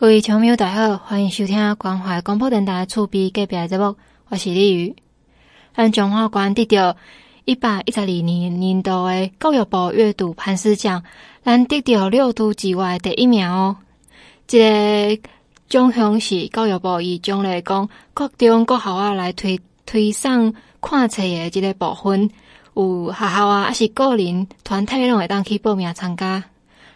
各位听众朋友，大家好，欢迎收听关怀广播电台厝边隔壁节目，我是李宇。咱中华关得到一百一十二年年度的教育部阅读磐石奖，咱得到六都之外第一名哦。这个奖项是教育部以奖励讲各中各校啊来推推送看册的这个部分，有学校啊，还是个人团体拢会当去报名参加。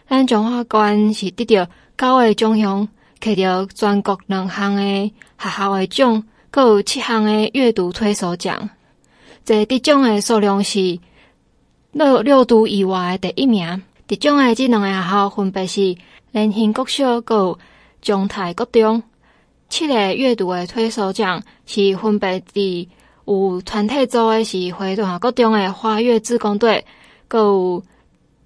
咱中华关是得到九个奖项，摕到全国两项的学校的奖，搁有七项的阅读推手奖。这得奖的数量是六六都以外的第一名。得奖的这两个学校分别是联兴国小搁有中泰国中。七个阅读的推手奖是分别伫有团体组的是花东国中的花月志工队，搁有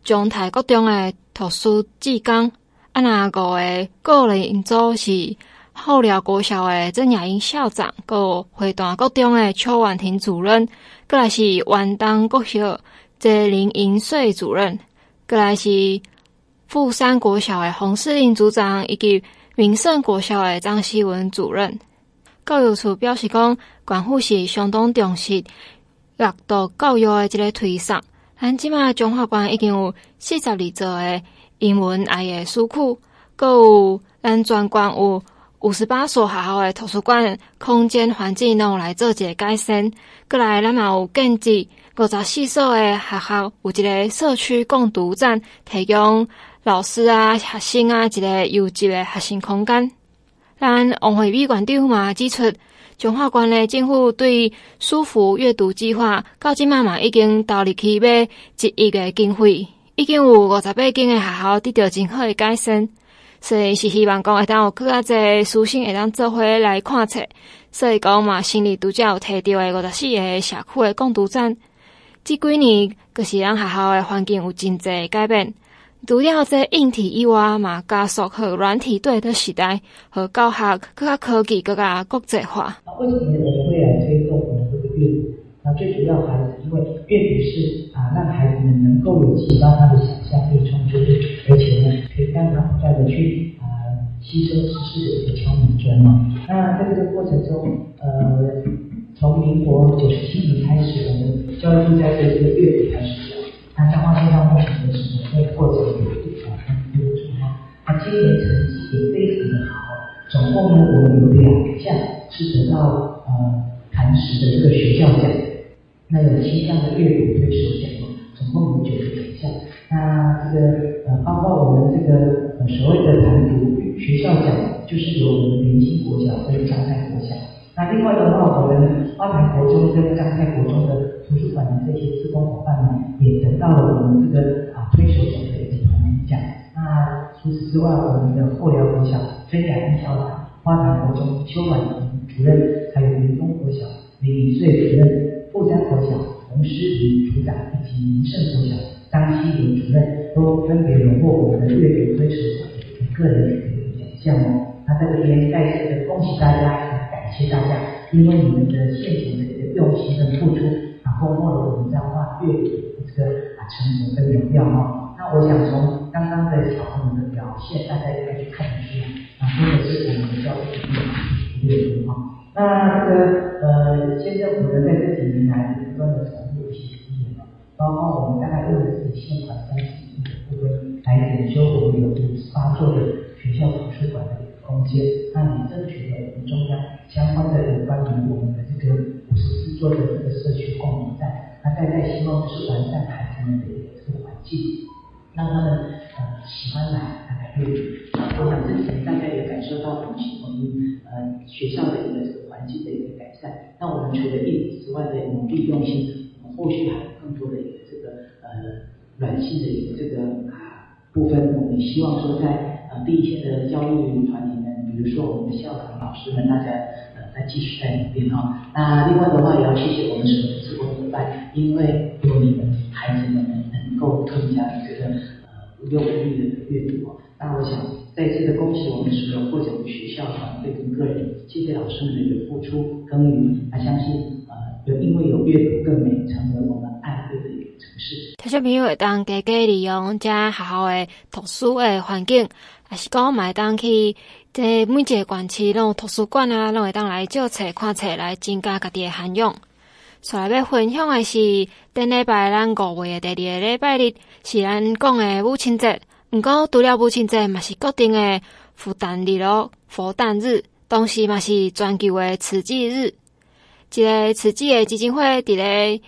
中泰国中的图书志工。啊，那五个个人组是后寮国小的曾雅英校长，搁有花旦国中的邱婉婷主任，搁来是万东国小谢林银穗主任，搁来是富山国小的洪世林组长，以及民胜国小的张希文主任。教育处表示讲，关府是相当重视阅读教育的这个推上。咱即马中华关已经有四十二座的。英文爱的书库，搁有咱全关有五十八所学校的图书馆空间环境，拢来做一个改善。搁来，咱嘛有建置五十四所的学校，有一个社区共读站，提供老师啊、学生啊一个优质的学习空间。咱王惠美馆长嘛指出，中华关的政府对舒服阅读计划，到即马嘛已经投入去买一亿个经费。已经有五十八间诶学校得到真好诶改善，所以是希望讲会当有更加侪师生会当做伙来看册，所以讲嘛，新里拄则有提到诶五十四个社区诶共读站，即几年可是咱学校诶环境有真侪改变。除了这硬体以外嘛，加速和软体对的时代，和教学更加科技更加国际化。那最主要还是因为阅读是啊，让孩子们能够有提高他的想象力、创造力，而且呢，可以让他不断的去啊吸收知识的一个敲门砖嘛。那在这个过程中，呃，从民国九十七年开始，我们教育部在对这个阅读开始讲，那彰化县到目前为止呢，在过程有啊很多状况，那今年成绩也非常的好，总共呢，我们有两项是得到呃磐石的这个学校奖。那有七项的阅读推手奖，总共有九个奖项。那这个呃，包括我们这个呃所谓的谈读学校奖，就是由我们联兴国小跟张泰国小。那另外的话，我们花坛国中跟张泰国中的图书馆的这些志工伙伴呢，也得到了我们这个啊推手奖的一个团体奖。那除此之外，我们的后寮国小曾雅英校长、花坛国中邱婉婷主任，还有云峰国小李穗主任。富山国小洪诗怡组长以及民胜国小张希文主任都分别荣获我们的阅读推手奖以及个人的奖项哦。那在这边再次的恭喜大家，感谢大家，因为你们的献钱的一个用心跟付出，然后获得我们彰化阅读的一个啊成果跟荣耀哦。那我想从刚刚的小朋友的表现，大家应该去看得出来，啊，真的是我们的教育理念阅读哈。那这个呃，现在我们，在这几年来不断的投入一些资源，包括我们大概用了自己现款三十亿的部分来研究我们有五十八座的学校图书馆的空间，那也争取了我们中央相关的有关于我们的这个五十四座的这个社区共读站，那大家希望就是完善孩子们的一个这个环境，让他们呃喜欢来来阅读。我想这几年大家也感受到我们呃学校的一个环境的一个改善，那我们除了硬体之外的努力用心，我们后续还有更多的一个这个呃软性的一个这个啊部分，我们希望说在呃第一线的教育团体们，比如说我们的校长老师们，大家呃再继续在努力哈。那另外的话也要谢谢我们所有的志工伙伴，因为有你们孩子们能够更加的这个呃无忧无虑的阅读。那我想再次的恭喜我们所有获奖的学校团队跟个人，谢谢老师们的付出耕耘，那相信呃，有因为有阅读更美，成为我们爱阅的一个城市。听众朋友会当加加利用这学校的图书的环境，还是讲买当去这每一个馆区拢有图书馆啊，拢会当来借册看册来增加家己的涵养。所来要分享的是，顶礼拜咱五月的第二个礼拜日是咱讲的母亲节。毋过除了母亲节，嘛是固定的佛诞日咯，佛诞日，同时嘛是全球的慈济日。一个慈济的基金会伫咧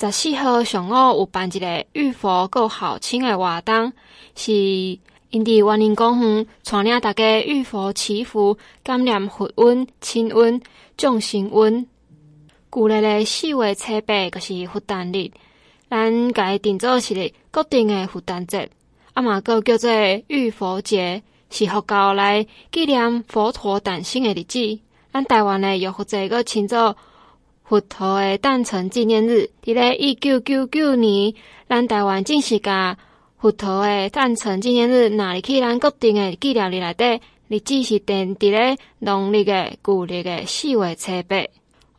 十四号上午有办一个浴佛够好亲的活动，是因伫员林公园带领大家浴佛祈福，感染佛恩、亲恩、众生恩。旧历的四月初八就是佛诞日，咱家定做是咧固定的佛诞节，啊嘛阁叫做浴佛节，是佛教来纪念佛陀诞生的日子。咱台湾呢又或者阁称作佛陀的诞辰纪念日。伫咧一九九九年，咱台湾正式甲佛陀的诞辰纪念日纳入去咱固定的纪念日内底，日子是定伫咧农历的旧历的四月初八。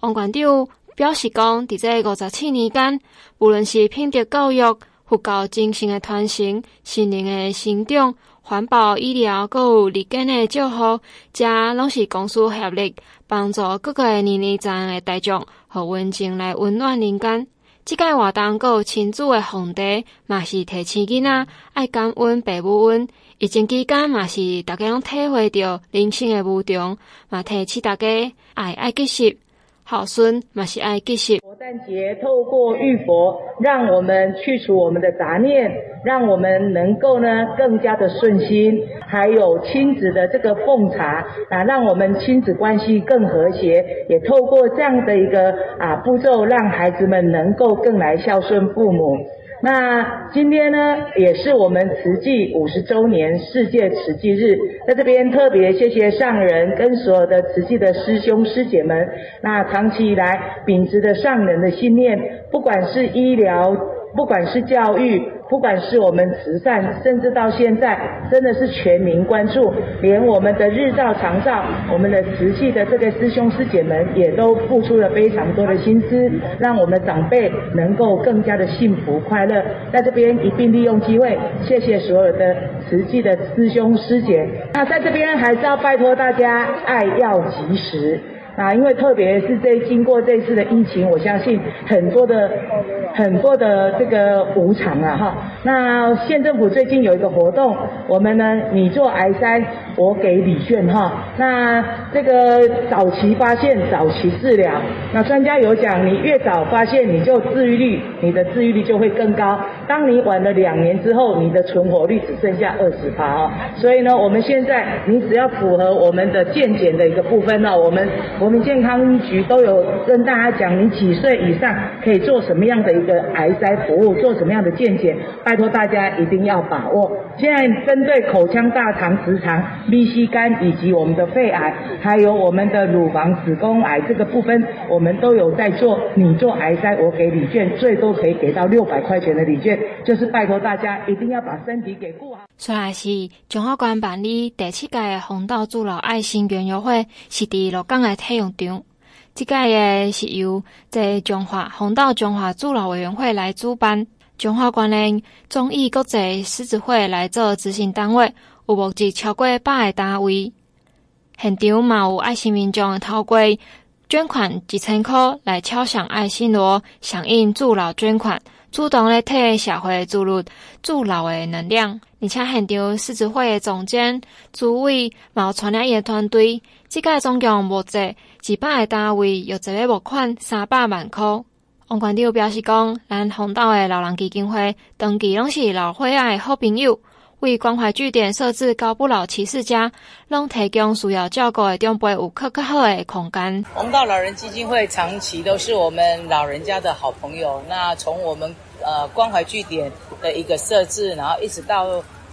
王馆长表示讲，伫这五十七年间，无论是品德教育、佛教精神的传承、心灵的成长、环保医疗，阁有日间的照护，这拢是公私合力，帮助各个年龄层的大众和温情来温暖人间。即个活动阁有亲子的皇帝，嘛是提醒囡仔爱感恩父母恩。疫情期间嘛是大家拢体会到人生的无常，嘛提醒大家爱爱继续好孙马西爱继续。佛诞节透过玉佛，让我们去除我们的杂念，让我们能够呢更加的顺心。还有亲子的这个奉茶啊，让我们亲子关系更和谐。也透过这样的一个啊步骤，让孩子们能够更来孝顺父母。那今天呢，也是我们慈济五十周年世界慈济日，在这边特别谢谢上人跟所有的慈济的师兄师姐们，那长期以来秉持着上人的信念，不管是医疗，不管是教育。不管是我们慈善，甚至到现在，真的是全民关注，连我们的日照长照，我们的慈济的这个师兄师姐们，也都付出了非常多的心思，让我们长辈能够更加的幸福快乐。在这边一并利用机会，谢谢所有的慈济的师兄师姐。那在这边还是要拜托大家，爱要及时。啊，因为特别是这经过这次的疫情，我相信很多的很多的这个无常啊哈。那县政府最近有一个活动，我们呢，你做癌筛，我给礼券哈。那这个早期发现，早期治疗。那专家有讲，你越早发现，你就治愈率，你的治愈率就会更高。当你晚了两年之后，你的存活率只剩下二十趴啊。所以呢，我们现在你只要符合我们的健检的一个部分呢，我们。国民健康局都有跟大家讲，你几岁以上可以做什么样的一个癌筛服务，做什么样的健检，拜托大家一定要把握。现在针对口腔、大肠、直肠、B、C 肝以及我们的肺癌，还有我们的乳房、子宫癌这个部分，我们都有在做。你做癌筛，我给礼券，最多可以给到六百块钱的礼券，就是拜托大家一定要把身体给顾好。虽然是中华关办理第七届的弘道助老爱心园游会，是伫鹿港的体育场。这届的是由在中华红道中华助老委员会来主办，中华关联忠义国际狮子会来做执行单位，有募集超过百个单位。现场嘛有爱心民众透过捐款几千块来敲响爱心锣，响应助老捐款。主动来替社会注入助老的能量，而且现场狮子会的总监朱伟毛传了伊个团队，即个总共募集几百个单位，有一个募款三百万块。王馆长表示讲，咱弘道的老人基金会长期拢是老伙仔的好朋友。为关怀据点设置高不老骑士家，拢提供需要照顾的长辈有更较好的空间。弘道老人基金会长期都是我们老人家的好朋友。那从我们呃关怀据点的一个设置，然后一直到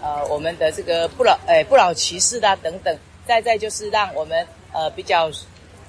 呃我们的这个不老诶不老骑士啦等等，再再就是让我们呃比较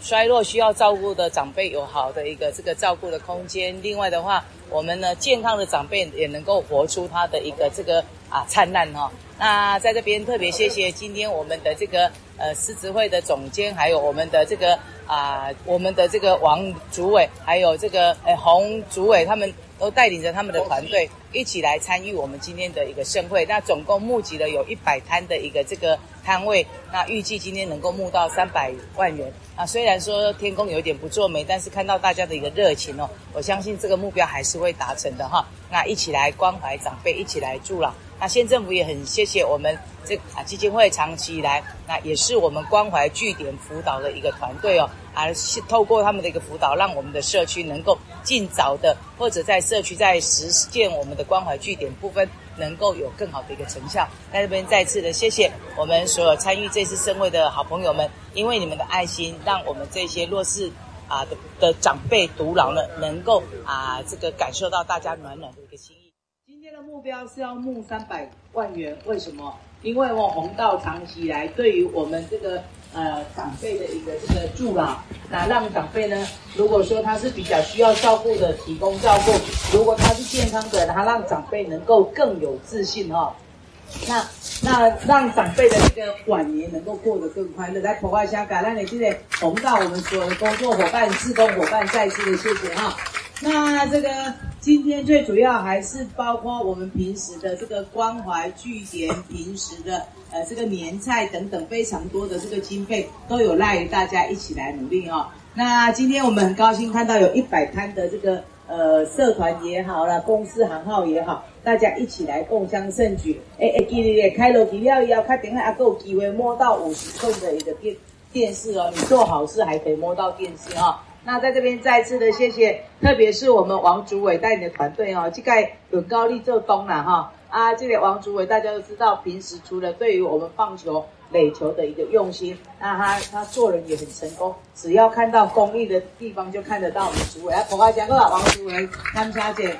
衰弱需要照顾的长辈有好的一个这个照顾的空间。另外的话，我们呢健康的长辈也能够活出他的一个这个。啊，灿烂哈、哦！那在这边特别谢谢今天我们的这个呃狮子会的总监，还有我们的这个啊、我们的这个王主委，还有这个呃洪主委，他们都带领着他们的团队一起来参与我们今天的一个盛会。那总共募集了有一百摊的一个这个摊位，那预计今天能够募到三百万元。啊，虽然说天公有点不作美，但是看到大家的一个热情哦，我相信这个目标还是会达成的哈。那一起来关怀长辈，一起来助老。那县政府也很谢谢我们这啊基金会长期以来，那也是我们关怀据点辅导的一个团队哦，而是透过他们的一个辅导，让我们的社区能够尽早的，或者在社区在实践我们的关怀据点部分。能够有更好的一个成效，在这边再次的谢谢我们所有参与这次盛会的好朋友们，因为你们的爱心，让我们这些弱势啊的的长辈独老呢，能够啊这个感受到大家暖暖的一个心意。今天的目标是要募三百万元，为什么？因为我红道长期以来对于我们这个。呃，长辈的一个这个助老，那让长辈呢，如果说他是比较需要照顾的，提供照顾；如果他是健康的，他让长辈能够更有自信哈、哦。那那让长辈的这个晚年能够过得更快乐。来，破坏香港，让你现在弘道我们所有的工作伙伴、志工伙伴，再次的谢谢哈。那这个今天最主要还是包括我们平时的这个关怀据点，平时的呃这个年菜等等非常多的这个经费，都有赖于大家一起来努力哦。那今天我们很高兴看到有一百摊的这个呃社团也好啦，公司行号也好，大家一起来共襄盛举。哎哎，记得开了机了以后，确定还够有机会摸到五十寸的一个电电视哦。你做好事还可以摸到电视哈。那在这边再次的谢谢，特别是我们王主委带领的团队哦，这个有高丽做东了哈啊，这个王主委大家都知道，平时除了对于我们棒球垒球的一个用心，那他他做人也很成功，只要看到公益的地方就看得到我们主委。来，赶快讲个王主委，张小姐。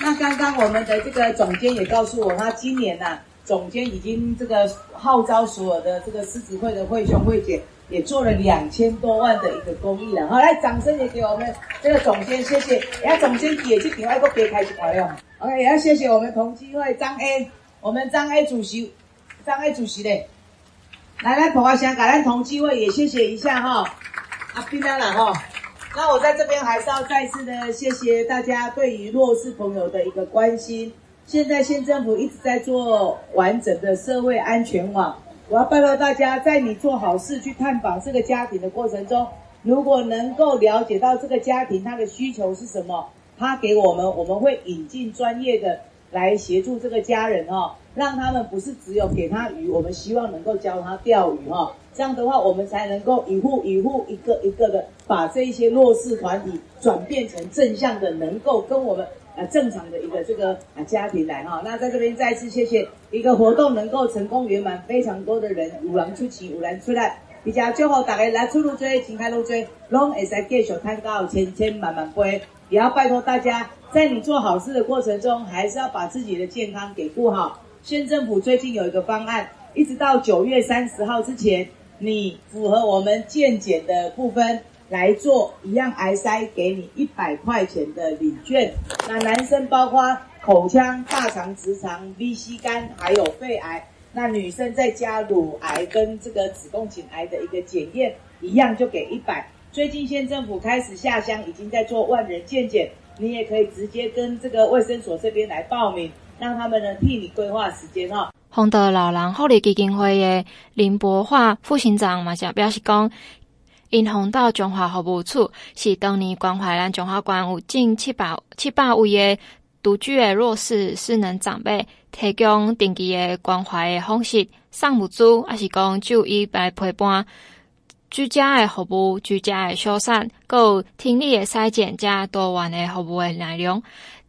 那刚刚我们的这个总监也告诉我，他今年呐、啊，总监已经这个号召所有的这个狮子会的会兄会姐。也做了两千多万的一个公益了，好，来掌声也给我们这个总监，谢谢。然后总监也去另外一个别开始跑了，OK，也要谢谢我们同济会张 A，我们张 A 主席，张 A 主席嘞，来来，跑花香感恩同济会也谢谢一下哈，阿斌当然哈，那我在这边还是要再次的谢谢大家对于弱势朋友的一个关心。现在县政府一直在做完整的社会安全网。我要拜托大家，在你做好事去探访这个家庭的过程中，如果能够了解到这个家庭他的需求是什么，他给我们，我们会引进专业的来协助这个家人哦，让他们不是只有给他鱼，我们希望能够教他钓鱼哈，这样的话我们才能够一户一户一个一个的把这一些弱势团体转变成正向的，能够跟我们。呃，正常的一个这个啊家庭来哈，那在这边再次谢谢一个活动能够成功圆满，非常多的人五人出席，有人出来，比较最后大家来出入追，请开路追，拢会使继续探高千千万万倍，也要拜托大家，在你做好事的过程中，还是要把自己的健康给顾好。县政府最近有一个方案，一直到九月三十号之前，你符合我们健检的部分。来做一样癌筛，给你一百块钱的礼券。那男生包括口腔、大肠、直肠、VC 肝，还有肺癌。那女生再加乳癌跟这个子宫颈癌的一个检验，一样就给一百。最近县政府开始下乡，已经在做万人健检，你也可以直接跟这个卫生所这边来报名，让他们呢替你规划时间哈。弘道老人福利基金会的林博化副行长嘛，想表示讲。因弘道中华服务处是当年关怀咱中华关有近七百七百位的独居的弱势失能长辈，提供定期的关怀的方式，送物资，还是讲就医来陪伴，居家的服务，居家的修缮，还有听力的筛检加多元的服务的内容，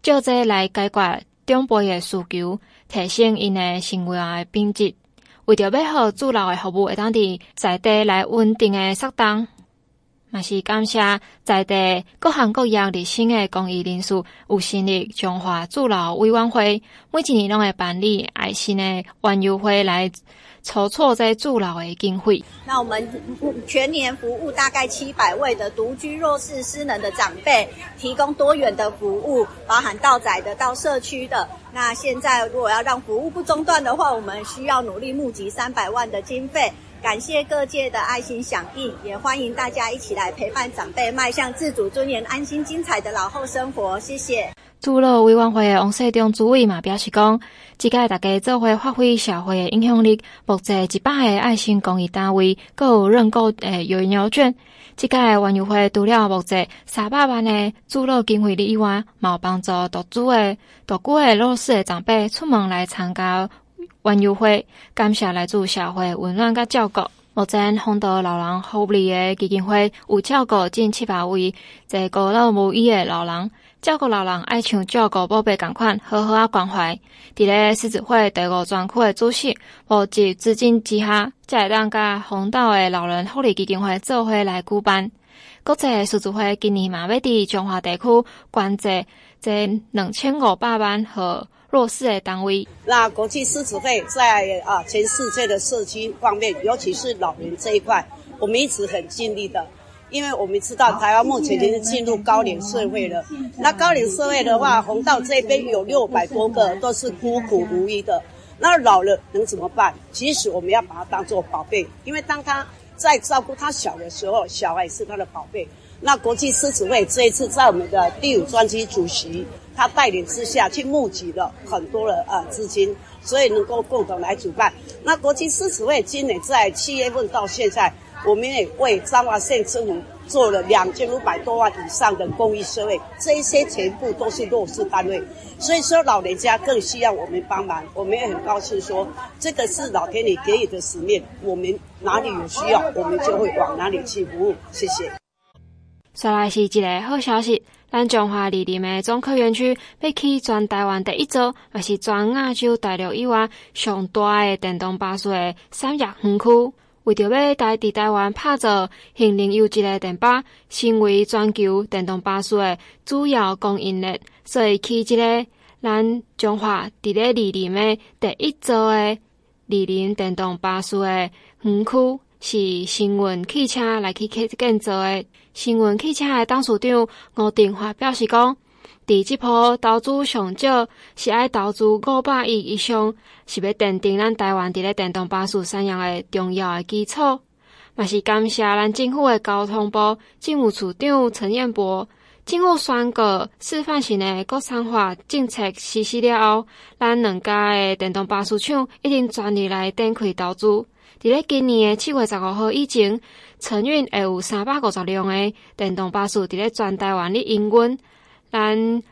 就这来解决长辈的需求，提升因的生活的品质。为着要好助老的服务，会当伫在地来稳定的适当，嘛是感谢在地各行各业热心的公益人士，有成立中华助老委员会，每一年拢会办理爱心的园游会来。筹措在助老的经费。那我们全年服务大概七百位的独居弱势失能的长辈，提供多元的服务，包含到宅的到社区的。那现在如果要让服务不中断的话，我们需要努力募集三百万的经费。感谢各界的爱心响应，也欢迎大家一起来陪伴长辈，迈向自主、尊严、安心、精彩的老后生活。谢谢。主劳委员会的王世忠主委嘛表示讲，即届大家做伙发挥社会的影响力，募集一百个爱心公益单位，阁有认购诶原料券。即个园游会除了募集三百万的主劳经费以外，嘛有帮助独居的独孤的弱势的长辈出门来参加园游会，感谢来自社会温暖甲照顾。目前，弘道老人福利的基金会有照顾近七百位在孤老无依的老人。照顾老人爱像照顾宝贝共款，好好啊关怀。伫咧狮子会第五专区的主席募集资金之下，才会当甲弘道的老人福利基金会做伙来举办。国际狮子会今年嘛要伫中华地区关注这两千五百万和弱势的单位。那国际狮子会在啊全世界的社区方面，尤其是老人这一块，我们一直很尽力的。因为我们知道台湾目前已经进入高龄社会了，那高龄社会的话，弘道这边有六百多个都是孤苦无依的，那老了能怎么办？其实我们要把它当做宝贝，因为当他在照顾他小的时候，小孩是他的宝贝。那国际狮子会这一次在我们的第五专区主席他带领之下去募集了很多的呃资金，所以能够共同来主办。那国际狮子会今年在七月份到现在。我们也为彰化县政府做了两千五百多万以上的公益社会，这些全部都是弱势单位，所以说老人家更需要我们帮忙。我们也很高兴说，这个是老天爷给予的使命，我们哪里有需要，我们就会往哪里去服务。谢谢。再来是一个好消息，咱中华里林的中科园区被起全台湾第一座，也是全亚洲大陆以外上大的电动巴士的三亚园区。为着要带伫台湾拍造行人优质的电巴，成为全球电动巴士的主要供应链，所以起这个咱中华伫咧里林的第一座的里林电动巴士的园区，是新运汽车来去建造的。新运汽车的董事长吴定华表示讲。伫即波投资上少是爱投资五百亿以上，是要奠定咱台湾伫咧电动巴士产业的重要的基础。嘛是感谢咱政府的交通部政务处长陈彦博，政府宣告示范性的国产化政策实施了后，咱两家的电动巴士厂已经全力来展开投资。伫咧今年的七月十五号以前，承运会有三百五十辆的电动巴士伫咧全台湾的营运。咱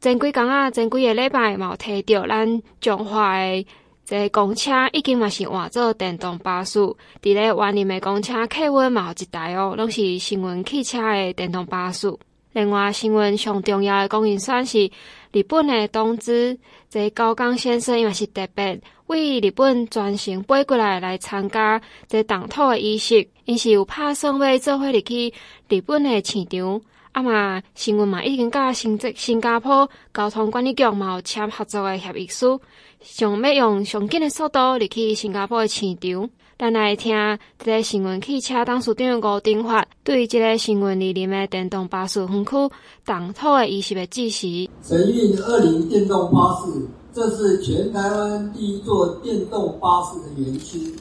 前几工啊，前几个礼拜嘛，有提到咱彰化诶，这个公车已经嘛是换做电动巴士。伫咧员林诶公车客运嘛有一台哦，拢是新闻汽车诶电动巴士。另外，新闻上重要诶供应商是日本诶东芝。这高冈先生因为是特别为日本专程飞过来来参加这动土诶仪式，因是有拍算要做伙入去日本诶市场。啊嘛，新闻嘛已经甲新这新加坡交通管理局嘛有签合作的协议书，想要用上紧的速度入去新加坡的市场。咱来听这个新闻汽车董事长吴定发对这个新闻里林的电动巴士园区动土的仪式的指示。承运二零电动巴士，这是全台湾第一座电动巴士的园区，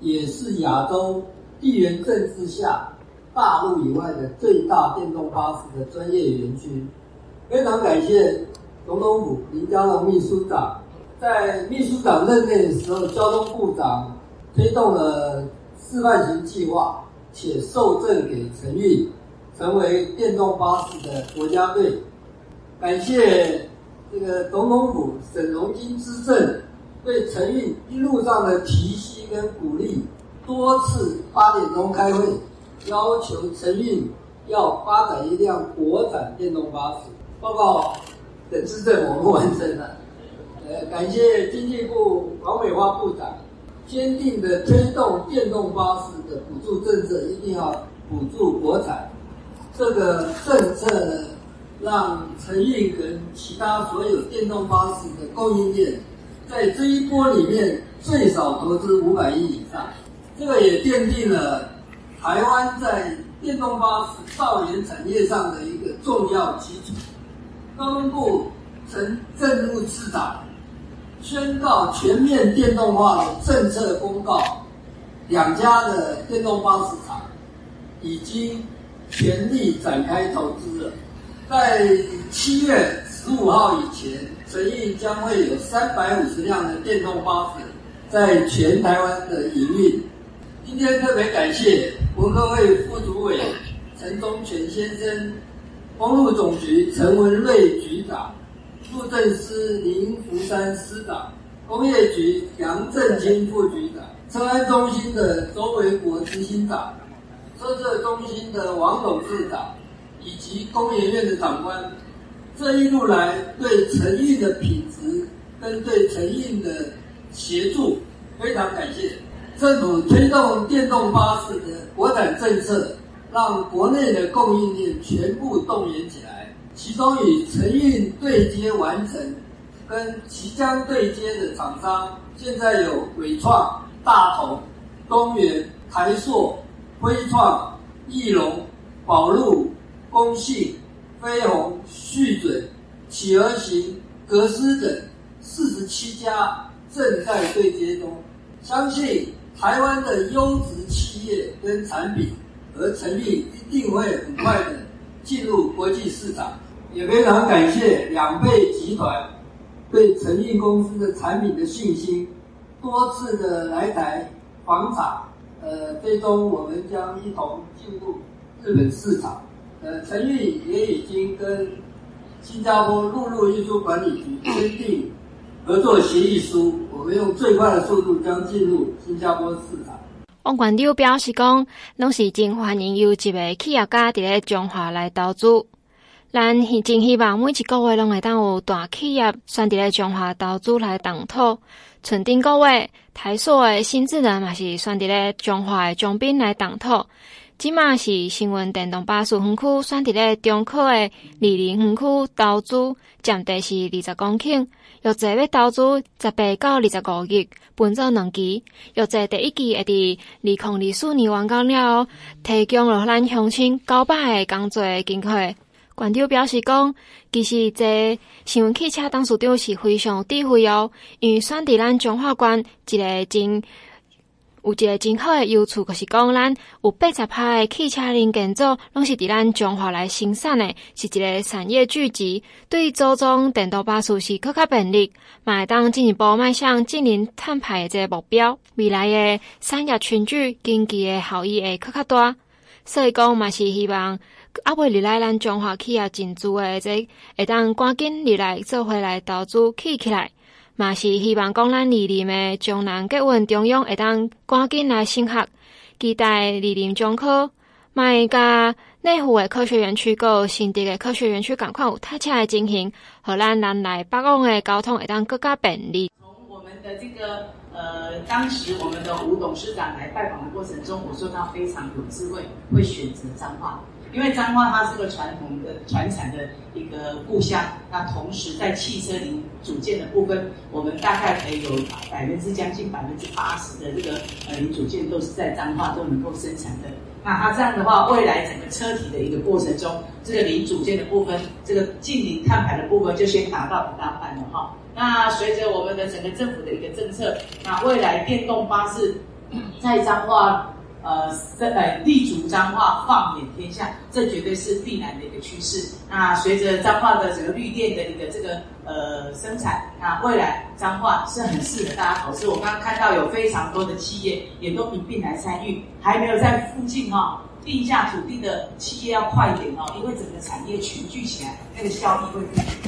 也是亚洲地缘政治下。大陆以外的最大电动巴士的专业园区，非常感谢总统府林佳龙秘书长，在秘书长任内的时候，交通部长推动了示范型计划，且授证给承运，成为电动巴士的国家队。感谢这个总统府沈荣津资政对承运一路上的提携跟鼓励，多次八点钟开会。要求承运要发展一辆国产电动巴士，报告等资政我们完成了。呃，感谢经济部王美花部长坚定的推动电动巴士的补助政策，一定要补助国产。这个政策呢，让承运跟其他所有电动巴士的供应链，在这一波里面最少投资五百亿以上。这个也奠定了。台湾在电动巴士造园产业上的一个重要基础。交通部曾正式次长宣告全面电动化的政策公告，两家的电动巴士厂已经全力展开投资了。在七月十五号以前，承运将会有三百五十辆的电动巴士在全台湾的营运。今天特别感谢文科会副主委陈忠全先生、公路总局陈文瑞局长、路政司林福山司长、工业局杨正清副局长、车安中心的周维国执行长、车测中心的王董事长以及工研院的长官。这一路来对承运的品质跟对承运的协助非常感谢。政府推动电动巴士的国产政策，让国内的供应链全部动员起来。其中与承运对接完成，跟即将对接的厂商，现在有伟创、大同、东元、台塑、辉创、翼龙、宝路、公信。飞鸿、旭准、企鹅行、格斯等四十七家正在对接中，相信台湾的优质企业跟产品和承运一定会很快的进入国际市场。也非常感谢两倍集团对承运公司的产品的信心，多次的来台访厂，呃，最终我们将一同进入日本市场。呃，承运也已经跟新加坡陆路运输管理局签订合作协议书，我们用最快的速度将进入新加坡市场。王关长表示讲，拢是真欢迎有一个企业家伫咧中华来投资，咱真希望每一个月拢会当有大企业选伫咧中华投资来动土。春顶个月，台塑的新智能嘛是选伫咧中华的中滨来动土。即嘛是新闻电动巴士园区选伫咧中科的李林园区投资，占地是二十公顷，预计要投资十八到二十五亿，分作两期。预计第一期会伫二零二四年完工了，提供了咱乡亲九百个工作机会。馆长表示讲，其实这新闻汽车董事长是非常智慧哦，因为选择咱彰化县一个真。有一个真好的优处，就是讲咱有八十趴的汽车零件组，拢是伫咱中华来生产的，是一个产业聚集。对组装电动巴士是更加便利，嘛会当进一步迈向净零碳排的这个目标。未来的产业群聚经济的效益会更加大，所以讲嘛是希望啊未入来咱中华企业进驻诶这、会当赶紧入来做回来投资起起来。嘛是希望讲咱二林的将南捷运中央会当赶紧来升学，期待二林中科、麦加内湖的科学园区、个新竹的科学园区赶快有踏车的进行，和咱南来北往的交通会当更加便利。从我们的这个呃，当时我们的吴董事长来拜访的过程中，我说他非常有智慧，会选择彰化。因为彰化它是个传统的传产的一个故乡，那同时在汽车零组件的部分，我们大概可以有百分之将近百分之八十的这个呃零组件都是在彰化都能够生产的。那它这样的话，未来整个车体的一个过程中，这个零组件的部分，这个净零碳排的部分就先达到一大半了哈。那随着我们的整个政府的一个政策，那未来电动巴士在彰化。呃，这呃，立足彰化，放眼天下，这绝对是必然的一个趋势。那随着彰化的整个绿电的一个这个呃生产，那未来彰化是很适合大家投资。我刚刚看到有非常多的企业也都一并来参与，还没有在附近哈。地下土地的企业要快一点哦，因为整个产业群聚起来，那个效益会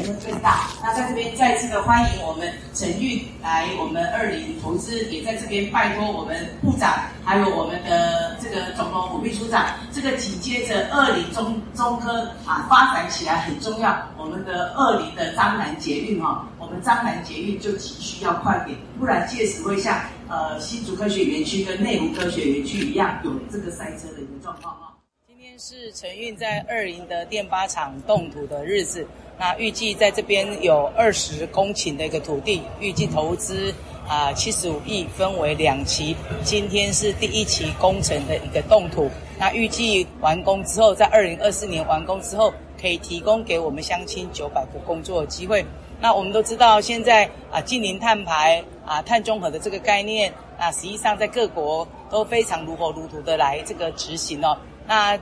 会更大。那在这边再次的欢迎我们承运来我们二零投资，也在这边拜托我们部长，还有我们的这个总统府秘书长，这个紧接着二零中中科啊发展起来很重要。我们的二零的张南捷运哈，我们张南捷运就急需要快点，不然届时会像。呃，新竹科学园区跟内湖科学园区一样，有这个塞车的一个状况啊。今天是承运在二林的电八厂动土的日子，那预计在这边有二十公顷的一个土地，预计投资啊七十五亿，分为两期。今天是第一期工程的一个动土，那预计完工之后，在二零二四年完工之后，可以提供给我们乡亲九百个工作机会。那我们都知道，现在啊，净零碳排啊，碳中和的这个概念啊，实际上在各国都非常如火如荼的来这个执行哦。那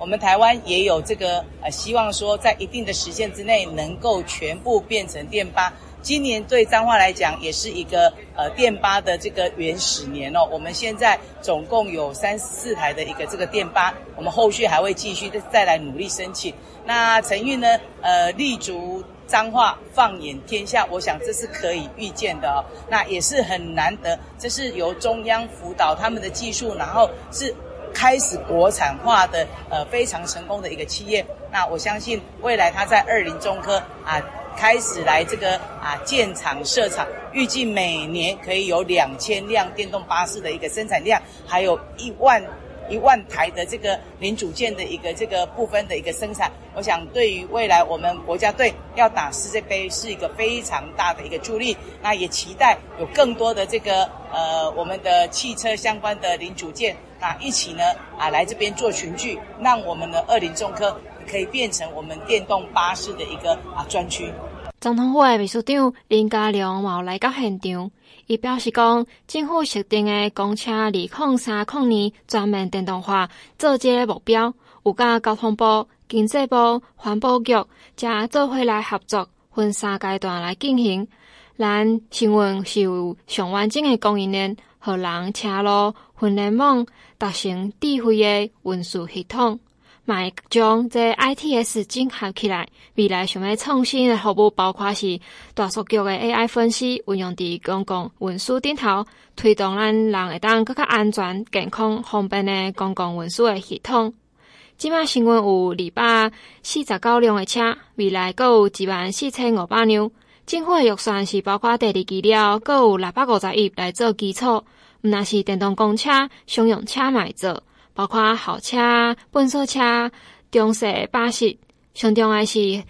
我们台湾也有这个呃，希望说在一定的时间之内能够全部变成电八。今年对彰化来讲也是一个呃电八的这个原始年哦。我们现在总共有三十四台的一个这个电八，我们后续还会继续再来努力申请。那承运呢，呃，立足彰化，放眼天下，我想这是可以预见的哦。那也是很难得，这是由中央辅导他们的技术，然后是开始国产化的呃非常成功的一个企业。那我相信未来它在二零中科啊。开始来这个啊建厂设厂，预计每年可以有两千辆电动巴士的一个生产量，还有一万一万台的这个零组件的一个这个部分的一个生产。我想对于未来我们国家队要打世界杯是一个非常大的一个助力。那也期待有更多的这个呃我们的汽车相关的零组件啊一起呢啊来这边做群聚，让我们的二零中科可以变成我们电动巴士的一个啊专区。总统府的秘书长林佳龙嘛来到现场，伊表示讲，政府设定的公车二零三零年全面电动化做这个目标，有甲交通部、经济部、环保局加做伙来合作，分三阶段来进行。咱新闻是有上完整的供应链，和人、车路、互联网达成智慧的运输系统。买将这 ITS 整合起来，未来想要创新的服务，包括是大数据的 AI 分析，运用伫公共运输顶头，推动咱人会当更加安全、健康、方便的公共运输的系统。即马新闻有二百四十九辆的车，未来阁有一万四千五百辆。政府的预算是包括第二期了，阁有六百五十亿来做基础。毋那是电动公车、商用车买做。包括校车、本所车、中型巴士，上重要是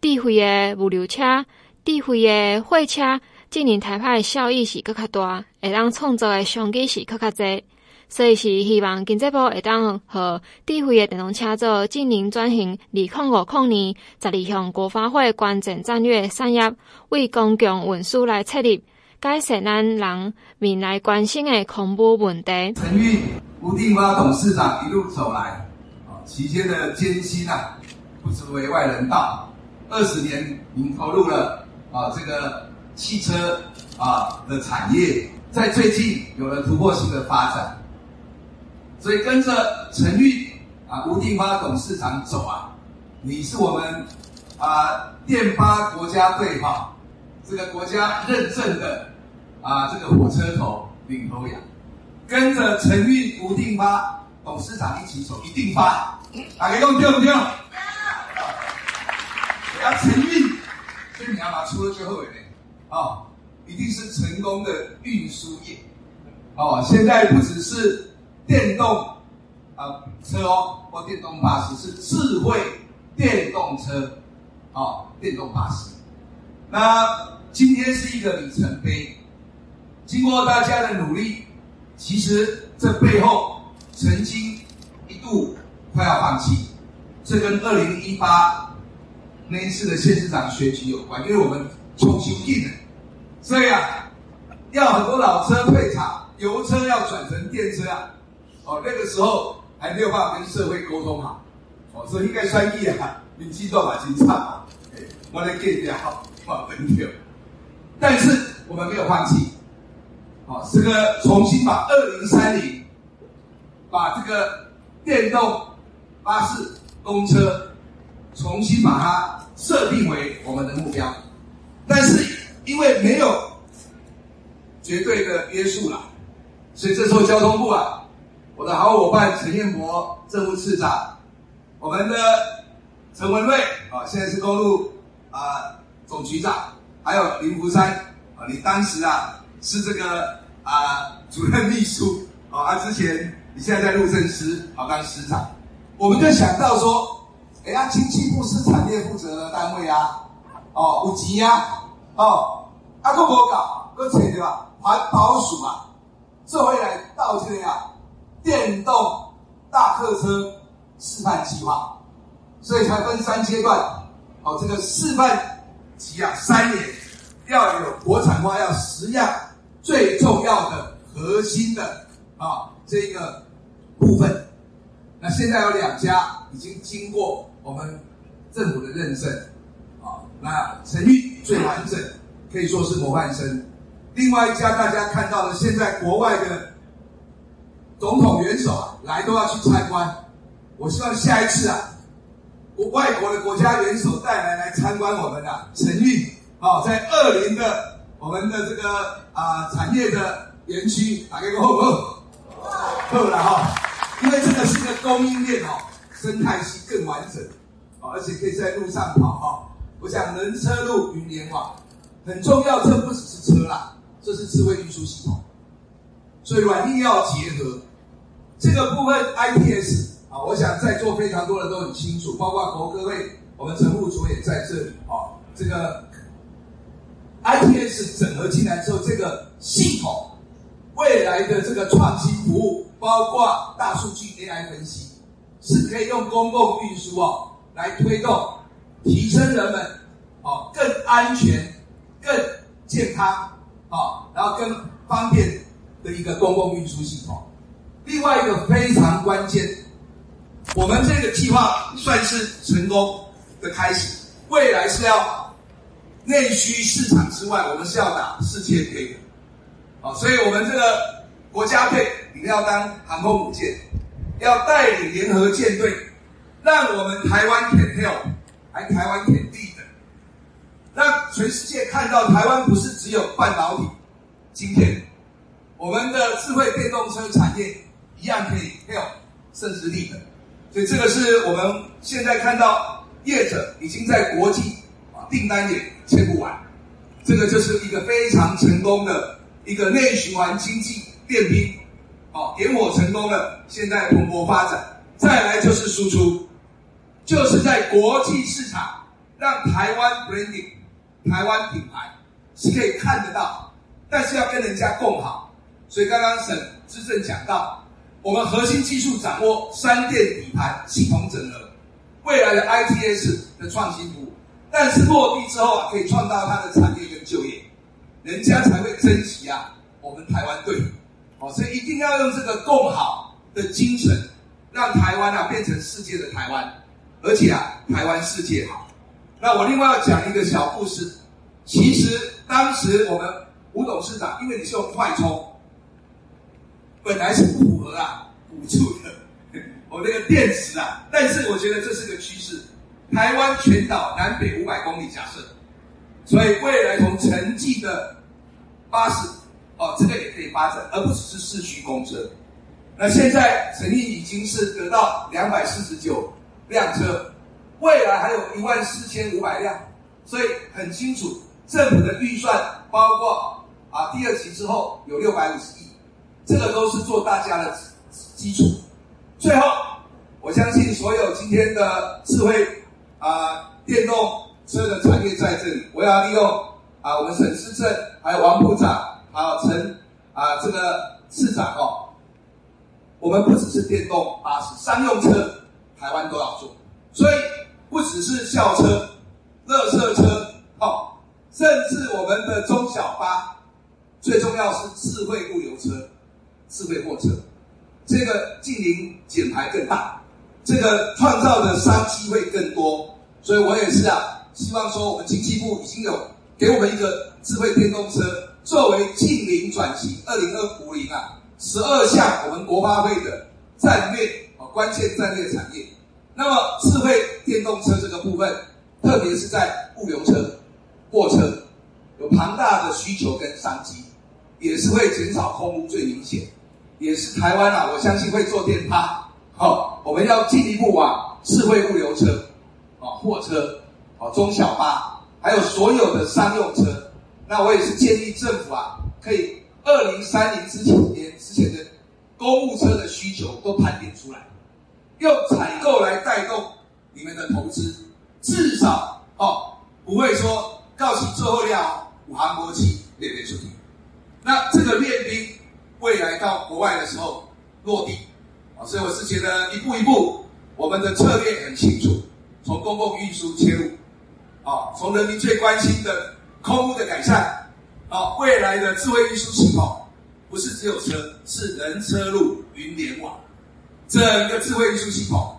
智慧的物流车、智慧的货车，智能台派效益是更较大，会当创造的商机是更较侪，所以是希望经济部会当和智慧的电动车做智能转型，二零五零年十二项国发会关键战略产业，为公共运输来设立，改善咱人民来关心的恐怖问题。陈玉吴定发董事长一路走来，啊，期间的艰辛啊，不足为外人道。二十年，您投入了啊这个汽车啊的产业，在最近有了突破性的发展。所以跟着陈玉啊，吴定发董事长走啊，你是我们啊电八国家队哈，这个国家认证的啊这个火车头领头羊。跟着承运吴定发董事长一起走，一定发。大家讲对不对？要承运，所以你要把它出了最后一点啊，一定是成功的运输业。哦，现在不只是电动啊车哦，或电动巴士，是智慧电动车，哦，电动巴士。那今天是一个里程碑，经过大家的努力。其实这背后曾经一度快要放弃，这跟二零一八那一次的县市长选举有关，因为我们重新定了，所以啊，要很多老车退场，油车要转成电车啊，哦，那个时候还没有办法跟社会沟通好，哦，所以应该算计啊，你记住把金唱，我来给你好，好很久，但是我们没有放弃。好，这个重新把二零三零，把这个电动巴士、公车，重新把它设定为我们的目标，但是因为没有绝对的约束了，所以这时候交通部啊，我的好伙伴陈彦博政务次长，我们的陈文瑞啊，现在是公路啊总局长，还有林福山啊，你当时啊。是这个啊、主任秘书啊，啊，之前你现在在路政司好当司长，我们就想到说，哎呀，经济部是产业负责的单位啊，哦，有钱啊，哦，啊，都无搞，搁找对吧？环保署啊，这回来到这里啊，电动大客车示范计划，所以才分三阶段，哦，这个示范期啊，三年要有国产化，要十样。最重要的核心的啊这个部分，那现在有两家已经经过我们政府的认证，啊，那程序最完整，可以说是模范生。另外一家大家看到的，现在国外的总统元首啊，来都要去参观。我希望下一次啊，国外国的国家元首带来来参观我们的程序，啊，在二零的我们的这个啊产业的园区，打开个后后，后了哈，因为这个是个供应链哦，生态系更完整，啊，而且可以在路上跑哈。我想人车路云联网很重要，这不只是车啦。这是智慧运输系统，所以软硬要结合。这个部分 ITS 啊，我想在座非常多人都很清楚，包括国各位，我们陈副主也在这里啊。这个 ITS 整合进来之后，这个系统未来的这个创新服务，包括大数据 AI 分析，是可以用公共运输哦来推动，提升人们哦更安全、更健康。好，然后更方便的一个公共运输系统。另外一个非常关键，我们这个计划算是成功的开始。未来是要内需市场之外，我们是要打世界杯的。好，所以我们这个国家队，你们要当航空母舰，要带领联合舰队，让我们台湾 can help，还台湾 can lead。让全世界看到台湾不是只有半导体、芯片，我们的智慧电动车产业一样可以 help 甚至 lead。所以这个是我们现在看到业者已经在国际订单也签不完，这个就是一个非常成功的一个内循环经济变频，哦，点火成功了，现在蓬勃发展。再来就是输出，就是在国际市场让台湾 branding。台湾品牌是可以看得到，但是要跟人家共好。所以刚刚沈资政讲到，我们核心技术掌握三电底盘系统整合，未来的 ITS 的创新服务，但是落地之后啊，可以创造它的产业跟就业，人家才会珍惜啊我们台湾队。哦，所以一定要用这个共好的精神，让台湾啊变成世界的台湾，而且啊台湾世界好。那我另外要讲一个小故事。其实当时我们吴董事长，因为你是用快充，本来是不符合啊补助的，我 那个电池啊。但是我觉得这是个趋势。台湾全岛南北五百公里假设，所以未来从城际的巴士哦，这个也可以发展，而不只是市区公车。那现在成立已经是得到两百四十九辆车。未来还有一万四千五百辆，所以很清楚，政府的预算包括啊第二期之后有六百五十亿，这个都是做大家的基础。最后，我相信所有今天的智慧啊电动车的产业在这里，我要利用啊我们沈资政还有王部长还有陈啊这个市长哦，我们不只是电动巴士，商用车台湾都要做，所以。不只是校车、乐色车，哦，甚至我们的中小巴，最重要是智慧物流车、智慧货车，这个净零减排更大，这个创造的商机会更多。所以我也是啊，希望说我们经济部已经有给我们一个智慧电动车作为近零转型二零二五零啊十二项我们国发会的战略啊关键战略产业。那么智慧电动车这个部分，特别是在物流车、货车，有庞大的需求跟商机，也是会减少空污最明显，也是台湾啊，我相信会做电趴。好，我们要进一步往智慧物流车、啊货车、啊中小巴，还有所有的商用车。那我也是建议政府啊，可以二零三零之前年之前的公务车的需求都盘点出来。用采购来带动你们的投资，至少哦不会说告诉最后要武汉国企练兵出去。那这个练兵未来到国外的时候落地所以我是觉得一步一步我们的策略很清楚，从公共运输切入啊，从人民最关心的空污的改善啊，未来的智慧运输系统不是只有车，是人车路云联网。整个智慧运输系统，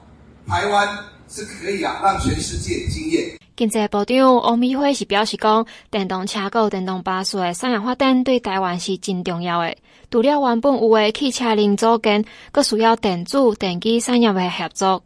台湾是可以啊，让全世界惊艳。经济部长王美花是表示讲，电动车购电动巴士的产业发展对台湾是真重要的。除了原本有的汽车零组件，阁需要电子电机产业的合作。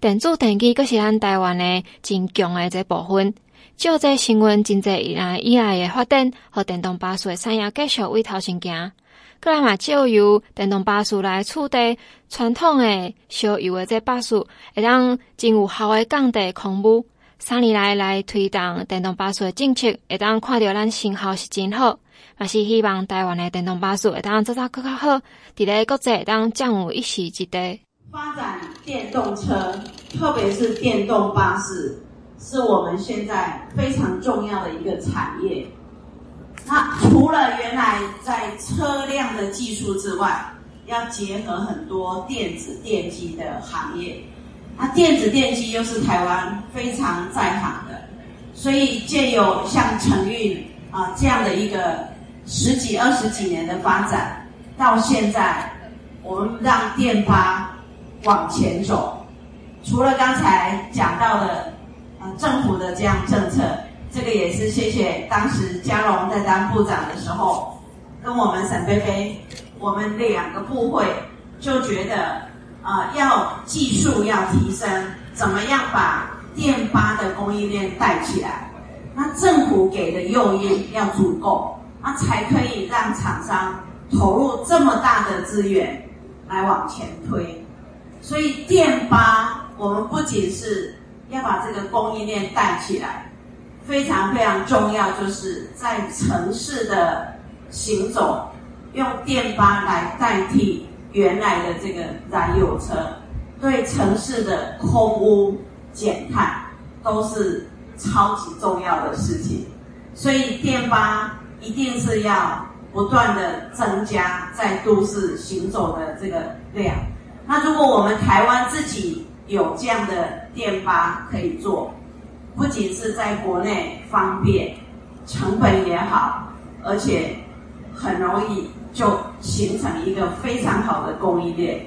电子电机阁是咱台湾的真强的一部分。就这新闻经济以来以来的发展，和电动巴士的产业继续为头前行。阁来嘛，就由电动巴士来取代传统的烧油的这巴士，会当真有效的降低空污。三年来来推动电动巴士的政策，会当看到咱成效是真好，也是希望台湾的电动巴士会当做得更加好，伫咧国际会当占有一席之地。发展电动车，特别是电动巴士，是我们现在非常重要的一个产业。那除了原来在车辆的技术之外，要结合很多电子电机的行业。那电子电机又是台湾非常在行的，所以借有像承运啊这样的一个十几二十几年的发展，到现在我们让电发往前走。除了刚才讲到的啊政府的这样政策，这个也是谢谢当时嘉龙在当部长的时候，跟我们沈飞飞，我们两个部会就觉得。啊、要技术要提升，怎么样把电巴的供应链带起来？那政府给的诱因要足够，那才可以让厂商投入这么大的资源来往前推。所以电巴，我们不仅是要把这个供应链带起来，非常非常重要，就是在城市的行走，用电巴来代替。原来的这个燃油车对城市的空污减碳都是超级重要的事情，所以电巴一定是要不断的增加在都市行走的这个量。那如果我们台湾自己有这样的电巴可以做，不仅是在国内方便，成本也好，而且很容易。就形成一个非常好的供应链，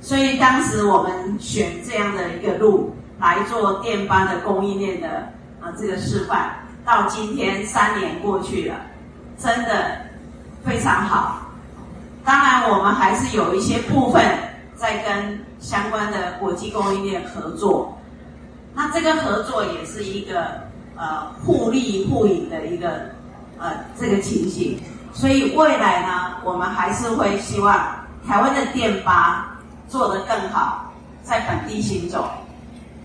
所以当时我们选这样的一个路来做电巴的供应链的啊这个示范，到今天三年过去了，真的非常好。当然，我们还是有一些部分在跟相关的国际供应链合作，那这个合作也是一个呃互利互赢的一个呃这个情形。所以未来呢，我们还是会希望台湾的电巴做得更好，在本地行走。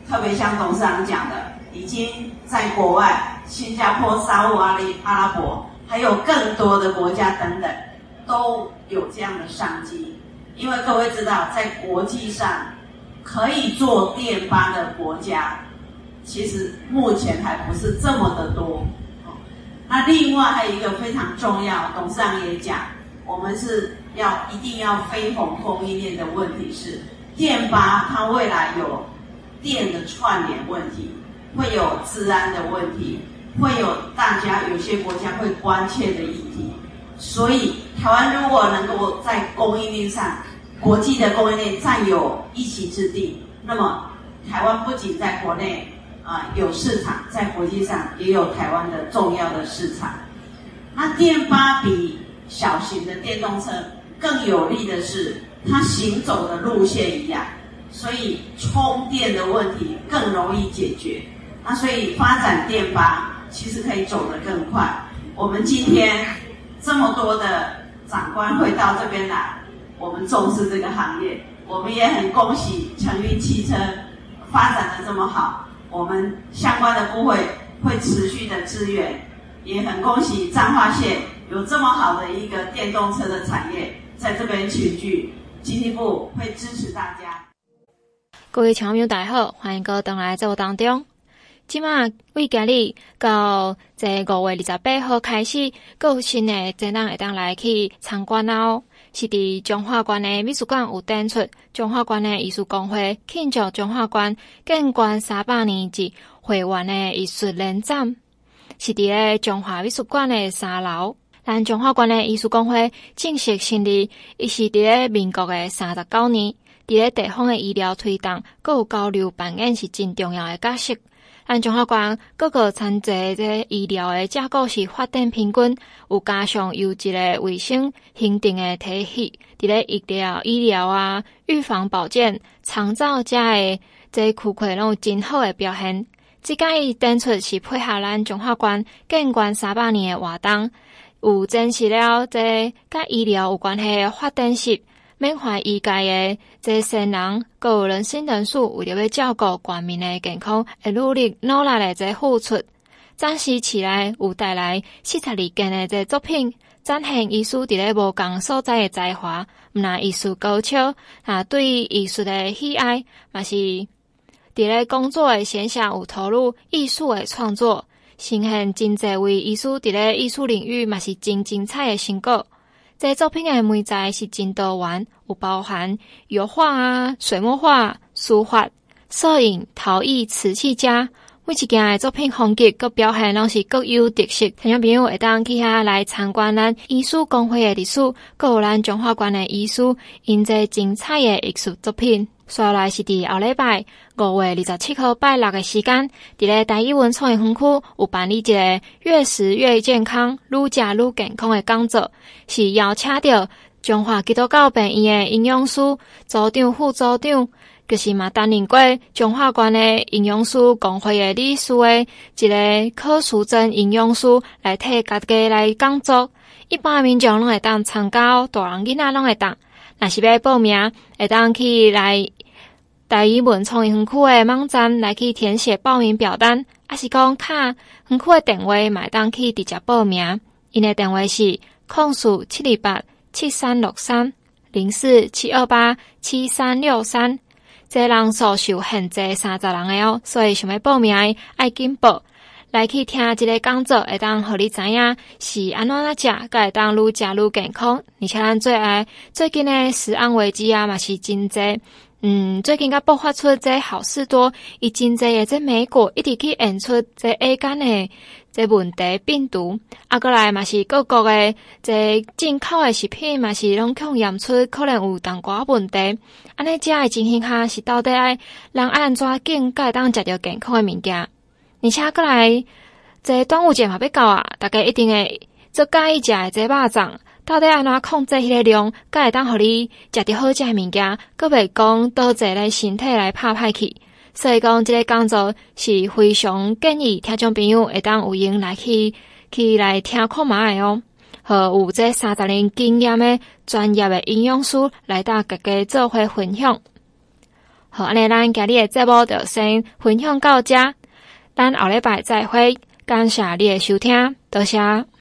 特别像董事长讲的，已经在国外，新加坡、沙乌阿拉伯，还有更多的国家等等，都有这样的商机。因为各位知道，在国际上可以做电巴的国家，其实目前还不是这么的多。那另外还有一个非常重要，董事长也讲，我们是要一定要飞鸿供应链的问题是，电巴它未来有电的串联问题，会有治安的问题，会有大家有些国家会关切的议题，所以台湾如果能够在供应链上，国际的供应链占有一席之地，那么台湾不仅在国内。啊，有市场，在国际上也有台湾的重要的市场。那电巴比小型的电动车更有利的是，它行走的路线一样，所以充电的问题更容易解决。那所以发展电巴其实可以走得更快。我们今天这么多的长官会到这边来，我们重视这个行业，我们也很恭喜成运汽车发展的这么好。我们相关的部会会持续的支援，也很恭喜彰化县有这么好的一个电动车的产业在这边群聚，经济部会支持大家。各位听友大家好，欢迎各位登来节目当中。今晚为今日到在五月二十八号开始，各新的展览会当来去参观哦。是伫中华馆的美术馆有展出中华馆的艺术公会庆祝中华馆建馆三百年之会员的艺术联展，是伫咧中华美术馆的三楼。咱中华馆的艺术公会正式成立，伊是伫咧民国的三十九年，伫伫咧地方诶医疗推动，阁有交流扮演是真重要诶角色。咱中华关各个参济这医疗诶架构是发展平均，有加上优质诶卫生行政诶体系，伫咧医疗、医疗啊、预防保健、长照遮诶这区块拢有真好诶表现。即间伊展出是配合咱中华关建关三百年诶活动，有展示了这甲医疗有关系诶发展史。缅怀医界诶，这先人，各有仁心仁术，为了要照顾国民诶健康，会努力努力诶在付出。展示起来有带来四十二件诶这作品，展现艺术伫咧无共所在诶才华。毋若艺术高超，啊，对艺术诶喜爱，嘛是伫咧工作诶闲暇有投入艺术诶创作，呈现真侪位艺术伫咧艺术领域嘛是真精彩诶成果。这作品的媒材是真多元，有包含油画啊、水墨画、书法、摄影、陶艺、瓷器家。每一件的作品风格各表现拢是各有特色。听众朋友会当去遐来参观咱艺术公会的历史，佮有咱中华馆的艺术，因这精彩的艺术作品。接下来是伫后礼拜五月二十七号拜六的时间，伫咧台艺文创意园区有办理一个越食越健康、愈食愈健康的讲座，是邀请到中华基督教病院的营养师组长、副组长，就是嘛担任过中华关的营养师工会的理事的一个柯淑贞营养师来替大家来讲座，一般民众拢会当参加，大人囡仔拢会当。若是要报名，会当去来台艺文创意园区的网站来去填写报名表单，还是讲卡园区的电话，买当去直接报名。因的电话是空数七二八七三六三零四七二八七三六三。这人数受限制三十人的哦，所以想要报名爱紧报来去听这个讲座，会当互你知影是安怎食，佮会当愈食愈健康。而且咱最爱最近的食安危机啊，嘛是真济。嗯，最近佮爆发出这好事多，伊真济的这美国一直去演出这 A 肝的这问题病毒，啊，过来嘛是各国的这进口的食品嘛是拢控验出可能有淡薄仔问题。安尼这的情形下是到底爱人安怎紧佮会当食着健康的物件？而且过来，这端午节嘛要到啊，大家一定会做介意食的这肉粽，到底安怎控制迄个量，才会当互你食着好食的物件，阁袂讲倒侪来身体来拍歹去。所以讲，这个讲座是非常建议听众朋友会当有闲来去去来听看觅的哦。和有这三十年经验的专业的营养师来到各家做伙分享。好，安尼咱今日的节目就先分享到这。咱后礼拜再会，感谢你的收听，多谢。